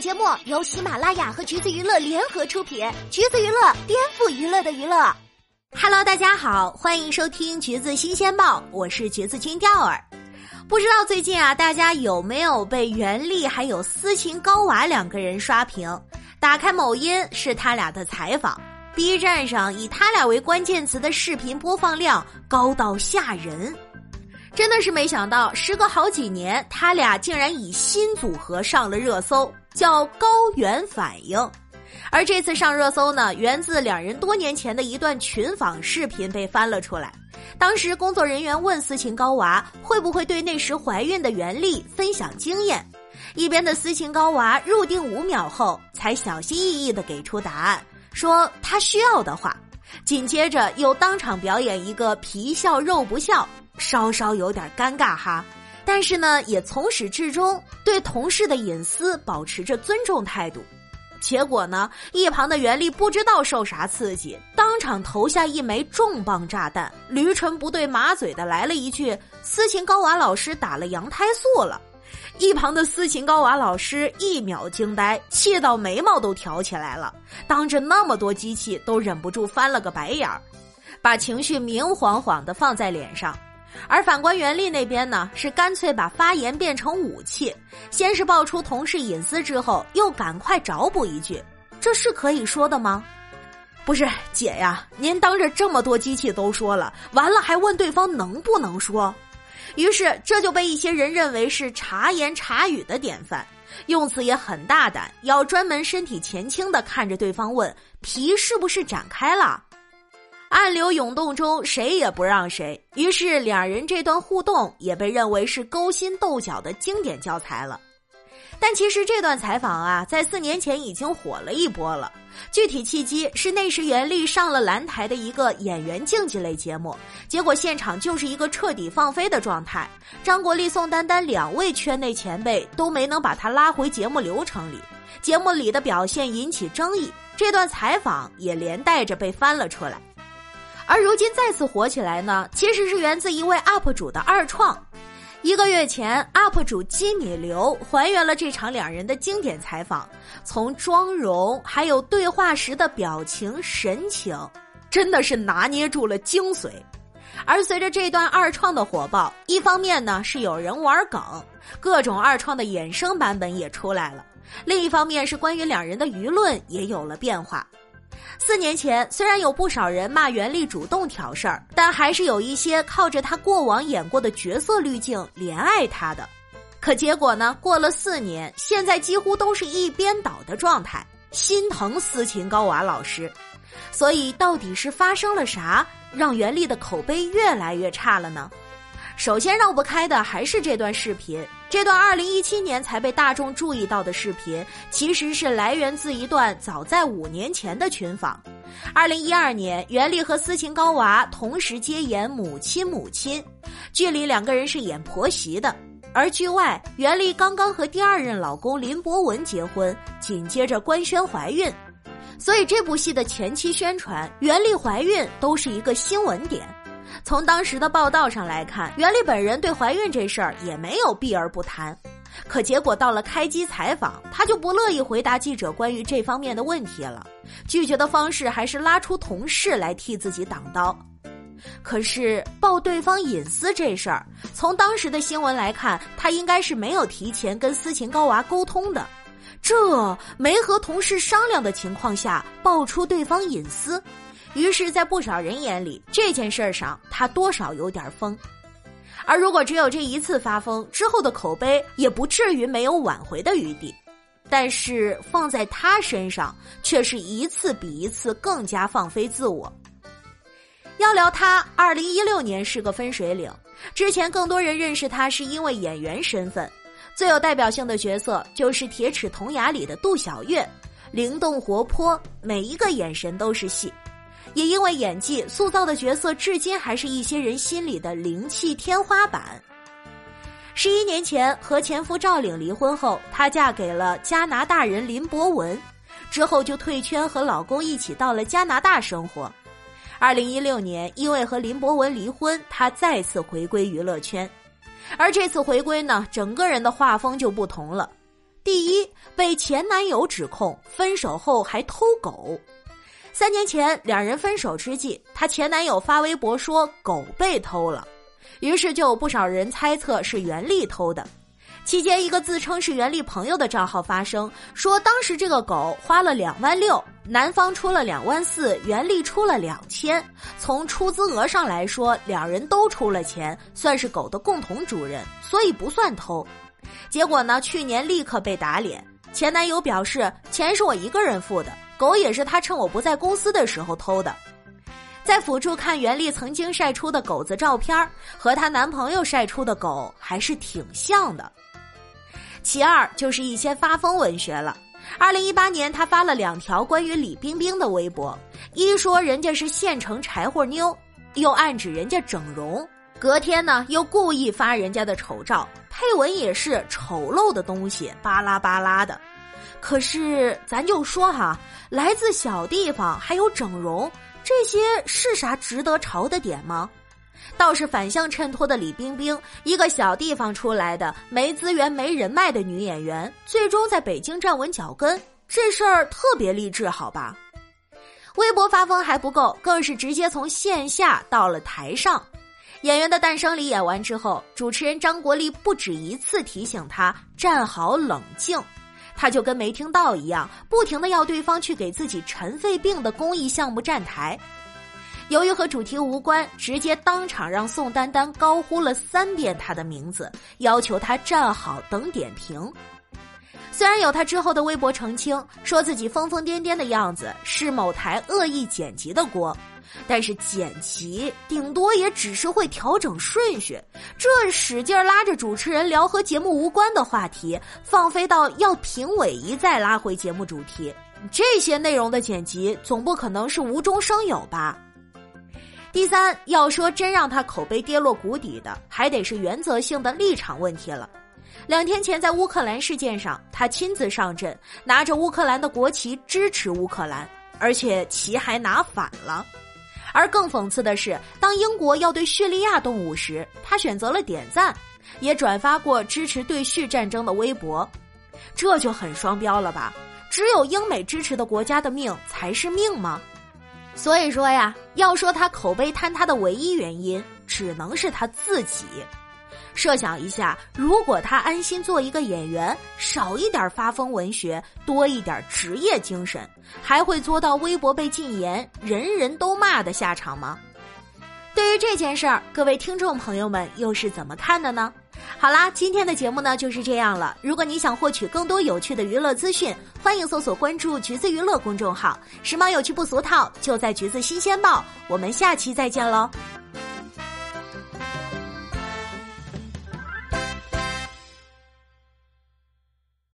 节目由喜马拉雅和橘子娱乐联合出品，橘子娱乐颠覆娱乐的娱乐。Hello，大家好，欢迎收听橘子新鲜报，我是橘子君钓儿。不知道最近啊，大家有没有被袁立还有斯琴高娃两个人刷屏？打开某音是他俩的采访，B 站上以他俩为关键词的视频播放量高到吓人。真的是没想到，时隔好几年，他俩竟然以新组合上了热搜，叫高原反应。而这次上热搜呢，源自两人多年前的一段群访视频被翻了出来。当时工作人员问斯琴高娃会不会对那时怀孕的袁立分享经验，一边的斯琴高娃入定五秒后，才小心翼翼地给出答案，说他需要的话。紧接着又当场表演一个皮笑肉不笑。稍稍有点尴尬哈，但是呢，也从始至终对同事的隐私保持着尊重态度。结果呢，一旁的袁立不知道受啥刺激，当场投下一枚重磅炸弹，驴唇不对马嘴的来了一句：“斯琴高娃老师打了羊胎素了。”一旁的斯琴高娃老师一秒惊呆，气到眉毛都挑起来了，当着那么多机器都忍不住翻了个白眼儿，把情绪明晃晃的放在脸上。而反观袁立那边呢，是干脆把发言变成武器，先是爆出同事隐私，之后又赶快找补一句：“这是可以说的吗？”不是姐呀，您当着这么多机器都说了，完了还问对方能不能说，于是这就被一些人认为是茶言茶语的典范，用词也很大胆，要专门身体前倾的看着对方问：“皮是不是展开了？”暗流涌动中，谁也不让谁，于是两人这段互动也被认为是勾心斗角的经典教材了。但其实这段采访啊，在四年前已经火了一波了。具体契机是那时袁立上了蓝台的一个演员竞技类节目，结果现场就是一个彻底放飞的状态。张国立、宋丹丹两位圈内前辈都没能把他拉回节目流程里，节目里的表现引起争议，这段采访也连带着被翻了出来。而如今再次火起来呢，其实是源自一位 UP 主的二创。一个月前，UP 主基米流还原了这场两人的经典采访，从妆容还有对话时的表情神情，真的是拿捏住了精髓。而随着这段二创的火爆，一方面呢是有人玩梗，各种二创的衍生版本也出来了；另一方面是关于两人的舆论也有了变化。四年前，虽然有不少人骂袁立主动挑事儿，但还是有一些靠着他过往演过的角色滤镜怜爱他的。可结果呢？过了四年，现在几乎都是一边倒的状态，心疼斯琴高娃老师。所以，到底是发生了啥，让袁立的口碑越来越差了呢？首先绕不开的还是这段视频。这段二零一七年才被大众注意到的视频，其实是来源自一段早在五年前的群访。二零一二年，袁立和斯琴高娃同时接演母亲母亲，剧里两个人是演婆媳的。而剧外，袁立刚刚和第二任老公林博文结婚，紧接着官宣怀孕，所以这部戏的前期宣传，袁立怀孕都是一个新闻点。从当时的报道上来看，袁立本人对怀孕这事儿也没有避而不谈，可结果到了开机采访，他就不乐意回答记者关于这方面的问题了，拒绝的方式还是拉出同事来替自己挡刀。可是报对方隐私这事儿，从当时的新闻来看，他应该是没有提前跟斯琴高娃沟通的，这没和同事商量的情况下爆出对方隐私。于是，在不少人眼里，这件事上他多少有点疯。而如果只有这一次发疯之后的口碑，也不至于没有挽回的余地。但是放在他身上，却是一次比一次更加放飞自我。要聊他，二零一六年是个分水岭。之前更多人认识他是因为演员身份，最有代表性的角色就是《铁齿铜牙》里的杜小月，灵动活泼，每一个眼神都是戏。也因为演技塑造的角色，至今还是一些人心里的灵气天花板。十一年前和前夫赵岭离婚后，她嫁给了加拿大人林博文，之后就退圈和老公一起到了加拿大生活。二零一六年，因为和林博文离婚，她再次回归娱乐圈，而这次回归呢，整个人的画风就不同了。第一，被前男友指控分手后还偷狗。三年前两人分手之际，她前男友发微博说狗被偷了，于是就有不少人猜测是袁丽偷的。期间，一个自称是袁丽朋友的账号发声说，当时这个狗花了两万六，男方出了两万四，袁丽出了两千。从出资额上来说，两人都出了钱，算是狗的共同主人，所以不算偷。结果呢，去年立刻被打脸。前男友表示，钱是我一个人付的，狗也是他趁我不在公司的时候偷的。在辅助看袁丽曾经晒出的狗子照片，和她男朋友晒出的狗还是挺像的。其二就是一些发疯文学了。二零一八年，他发了两条关于李冰冰的微博，一说人家是县城柴火妞，又暗指人家整容。隔天呢，又故意发人家的丑照，配文也是丑陋的东西，巴拉巴拉的。可是咱就说哈，来自小地方还有整容，这些是啥值得嘲的点吗？倒是反向衬托的李冰冰，一个小地方出来的没资源、没人脉的女演员，最终在北京站稳脚跟，这事儿特别励志，好吧？微博发疯还不够，更是直接从线下到了台上。演员的诞生里演完之后，主持人张国立不止一次提醒他站好冷静，他就跟没听到一样，不停的要对方去给自己尘肺病的公益项目站台。由于和主题无关，直接当场让宋丹丹高呼了三遍他的名字，要求他站好等点评。虽然有他之后的微博澄清，说自己疯疯癫癫的样子是某台恶意剪辑的锅，但是剪辑顶多也只是会调整顺序，这使劲拉着主持人聊和节目无关的话题，放飞到要评委一再拉回节目主题，这些内容的剪辑总不可能是无中生有吧？第三，要说真让他口碑跌落谷底的，还得是原则性的立场问题了。两天前在乌克兰事件上，他亲自上阵，拿着乌克兰的国旗支持乌克兰，而且旗还拿反了。而更讽刺的是，当英国要对叙利亚动武时，他选择了点赞，也转发过支持对叙战争的微博，这就很双标了吧？只有英美支持的国家的命才是命吗？所以说呀，要说他口碑坍塌的唯一原因，只能是他自己。设想一下，如果他安心做一个演员，少一点发疯文学，多一点职业精神，还会做到微博被禁言、人人都骂的下场吗？对于这件事儿，各位听众朋友们又是怎么看的呢？好啦，今天的节目呢就是这样了。如果你想获取更多有趣的娱乐资讯，欢迎搜索关注“橘子娱乐”公众号，时髦有趣不俗套，就在“橘子新鲜报”。我们下期再见喽！